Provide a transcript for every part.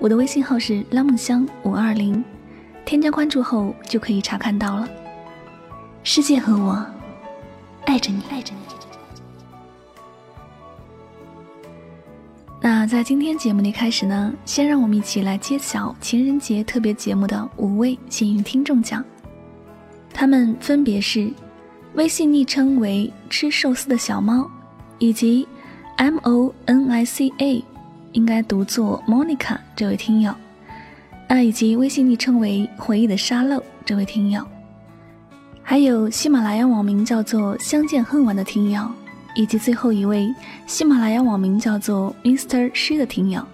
我的微信号是拉梦香五二零，添加关注后就可以查看到了。世界和我爱着你，爱着你。那在今天节目的开始呢，先让我们一起来揭晓情人节特别节目的五位幸运听众奖。他们分别是微信昵称为“吃寿司的小猫”，以及 M O N I C A。应该读作 Monica 这位听友，啊，以及微信昵称为“回忆的沙漏”这位听友，还有喜马拉雅网名叫做“相见恨晚”的听友，以及最后一位喜马拉雅网名叫做 Mr. 诗的听友。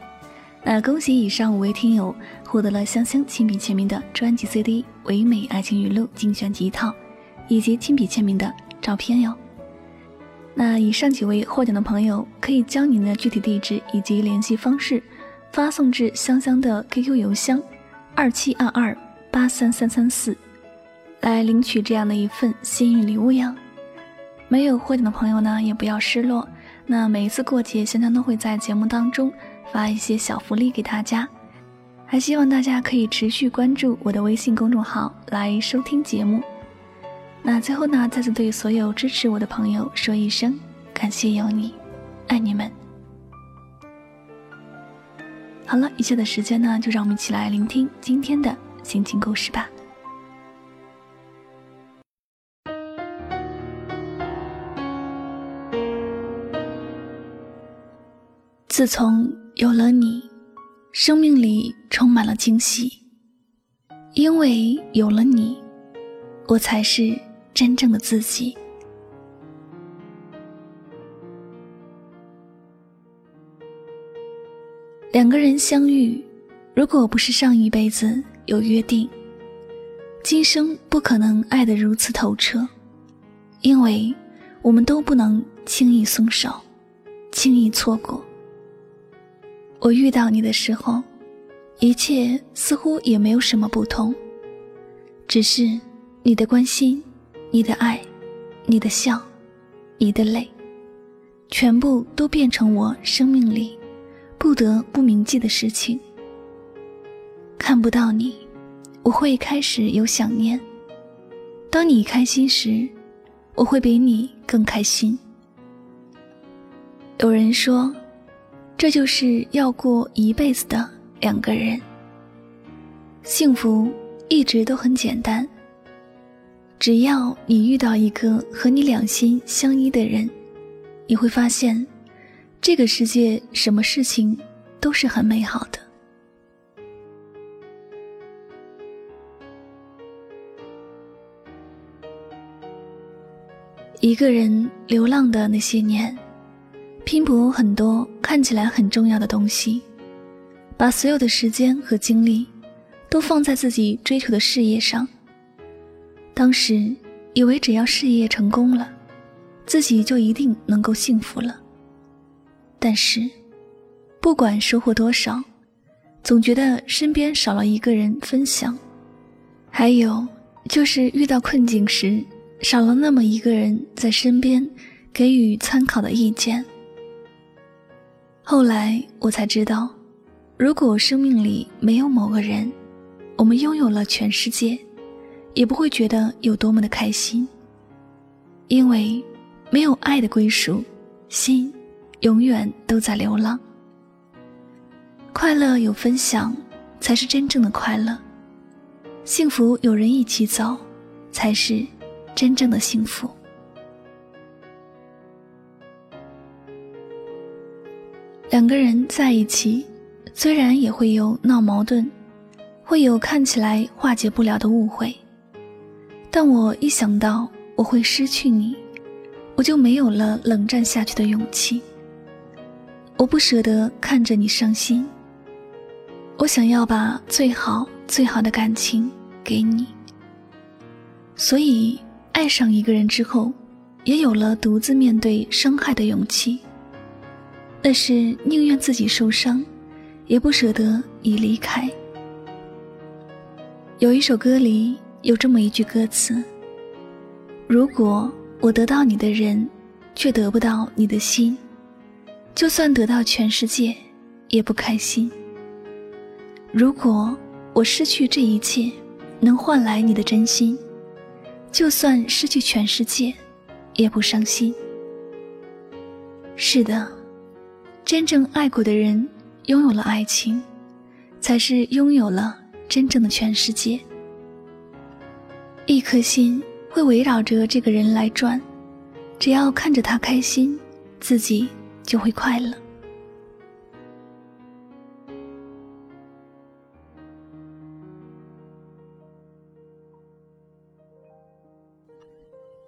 那恭喜以上五位听友获得了香香亲笔签名的专辑 CD《唯美爱情语录》精选集一套，以及亲笔签名的照片哟。那以上几位获奖的朋友，可以将您的具体地址以及联系方式发送至香香的 QQ 邮箱二七二二八三三三四，来领取这样的一份幸运礼物呀。没有获奖的朋友呢，也不要失落。那每一次过节，香香都会在节目当中发一些小福利给大家，还希望大家可以持续关注我的微信公众号来收听节目。那最后呢，再次对所有支持我的朋友说一声感谢有你，爱你们。好了，以下的时间呢，就让我们一起来聆听今天的心情故事吧。自从有了你，生命里充满了惊喜，因为有了你，我才是。真正的自己。两个人相遇，如果不是上一辈子有约定，今生不可能爱得如此透彻，因为我们都不能轻易松手，轻易错过。我遇到你的时候，一切似乎也没有什么不同，只是你的关心。你的爱，你的笑，你的泪，全部都变成我生命里不得不铭记的事情。看不到你，我会开始有想念；当你开心时，我会比你更开心。有人说，这就是要过一辈子的两个人。幸福一直都很简单。只要你遇到一个和你两心相依的人，你会发现，这个世界什么事情都是很美好的。一个人流浪的那些年，拼搏很多看起来很重要的东西，把所有的时间和精力，都放在自己追求的事业上。当时以为只要事业成功了，自己就一定能够幸福了。但是，不管收获多少，总觉得身边少了一个人分享；还有就是遇到困境时，少了那么一个人在身边给予参考的意见。后来我才知道，如果生命里没有某个人，我们拥有了全世界。也不会觉得有多么的开心，因为没有爱的归属，心永远都在流浪。快乐有分享，才是真正的快乐；幸福有人一起走，才是真正的幸福。两个人在一起，虽然也会有闹矛盾，会有看起来化解不了的误会。但我一想到我会失去你，我就没有了冷战下去的勇气。我不舍得看着你伤心，我想要把最好最好的感情给你。所以，爱上一个人之后，也有了独自面对伤害的勇气。那是宁愿自己受伤，也不舍得已离开。有一首歌里有这么一句歌词：“如果我得到你的人，却得不到你的心，就算得到全世界，也不开心。如果我失去这一切，能换来你的真心。”就算失去全世界，也不伤心。是的，真正爱过的人，拥有了爱情，才是拥有了真正的全世界。一颗心会围绕着这个人来转，只要看着他开心，自己就会快乐。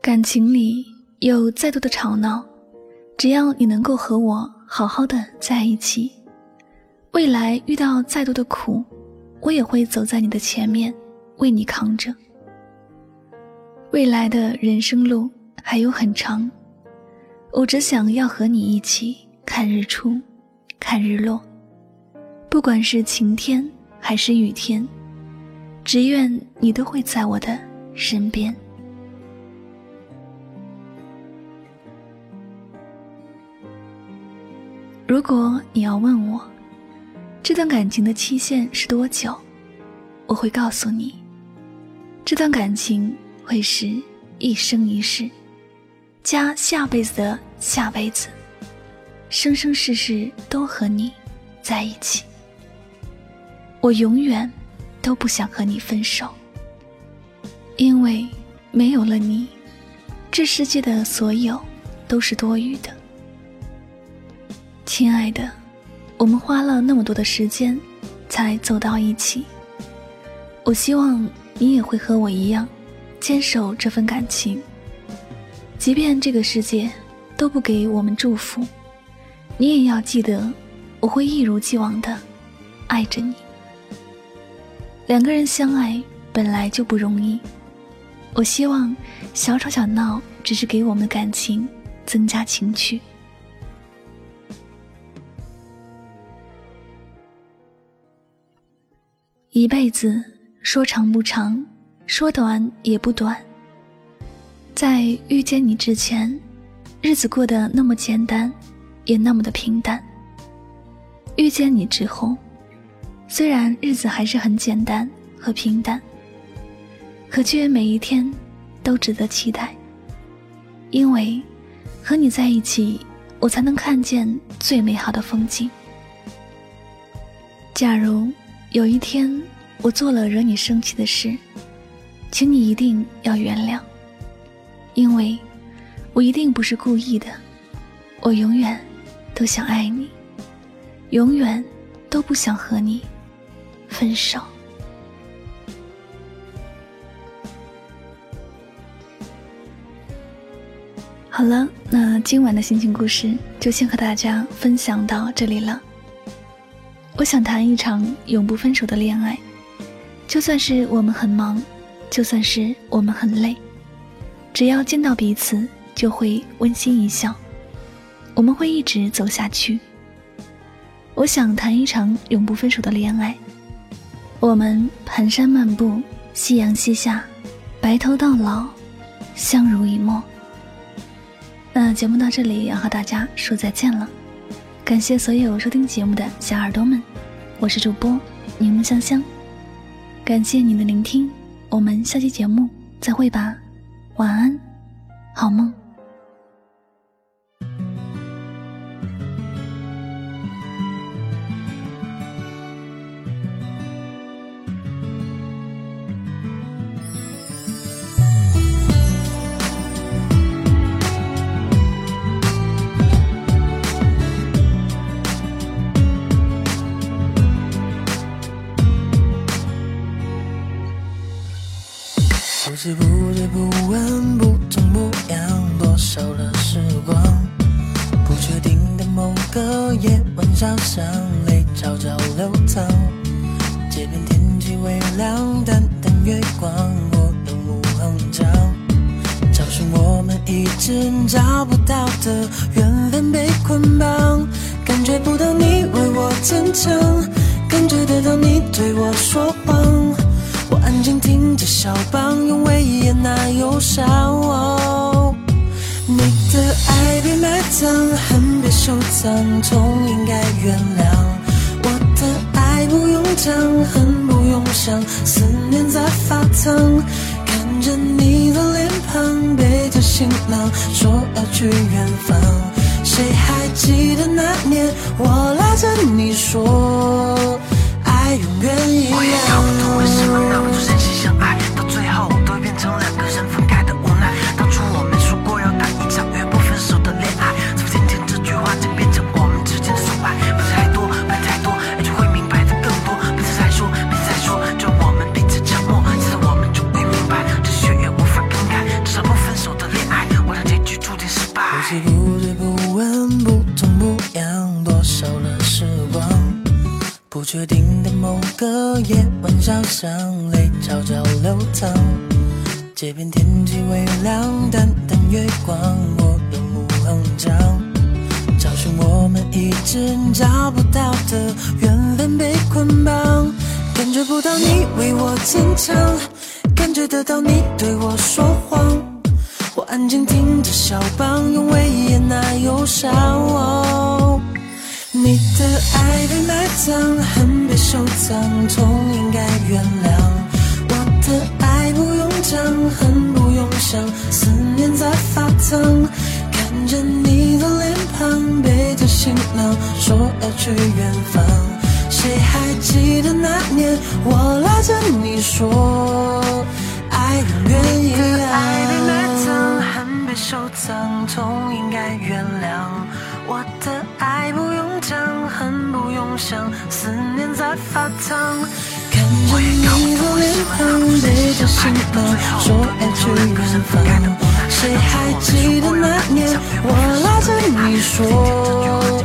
感情里有再多的吵闹，只要你能够和我好好的在一起，未来遇到再多的苦，我也会走在你的前面，为你扛着。未来的人生路还有很长，我只想要和你一起看日出，看日落，不管是晴天还是雨天，只愿你都会在我的身边。如果你要问我，这段感情的期限是多久，我会告诉你，这段感情会是一生一世，加下辈子的下辈子，生生世世都和你在一起。我永远都不想和你分手，因为没有了你，这世界的所有都是多余的。亲爱的，我们花了那么多的时间，才走到一起。我希望你也会和我一样，坚守这份感情。即便这个世界都不给我们祝福，你也要记得，我会一如既往的爱着你。两个人相爱本来就不容易，我希望小吵小闹只是给我们的感情增加情趣。一辈子说长不长，说短也不短。在遇见你之前，日子过得那么简单，也那么的平淡。遇见你之后，虽然日子还是很简单和平淡，可却每一天都值得期待。因为和你在一起，我才能看见最美好的风景。假如。有一天，我做了惹你生气的事，请你一定要原谅，因为我一定不是故意的。我永远都想爱你，永远都不想和你分手。好了，那今晚的心情故事就先和大家分享到这里了。我想谈一场永不分手的恋爱，就算是我们很忙，就算是我们很累，只要见到彼此就会温馨一笑，我们会一直走下去。我想谈一场永不分手的恋爱，我们蹒跚漫步，夕阳西下，白头到老，相濡以沫。那节目到这里要和大家说再见了。感谢所有收听节目的小耳朵们，我是主播柠檬香香，感谢你的聆听，我们下期节目再会吧，晚安，好梦。光，我永无恒长。找寻我们一直找不到的缘分被捆绑，感觉不到你为我坚强，感觉得到你对我说谎。我安静听着肖邦，用威严那忧伤。你的爱被埋葬，恨被收藏，痛应该原谅。我的爱不用讲，恨不梦想，思念在发烫。看着你的脸庞，背着行囊，说要去远方。谁还记得那年，我拉着你说，爱永远一我也搞不懂为什么那么多样。真心相爱，确定的某个夜晚，小巷泪悄悄流淌。街边天气微凉，淡淡月光，我永无恒长。找寻我们一直找不到的缘分被捆绑，感觉不到你为我坚强，感觉得到你对我说谎。我安静听着肖邦，用威严那忧伤。你的爱被埋葬，恨被收藏，痛应该原谅。我的爱不用讲，恨不用想，思念在发烫。看着你的脸庞，背着行囊，说要去远方。谁还记得那年，我拉着你说，爱永远一样。爱被埋葬，恨被收藏，痛应想，思念在发烫。看着你的脸庞，背着行囊，说要去远方。谁还记得那年，我拉着你说，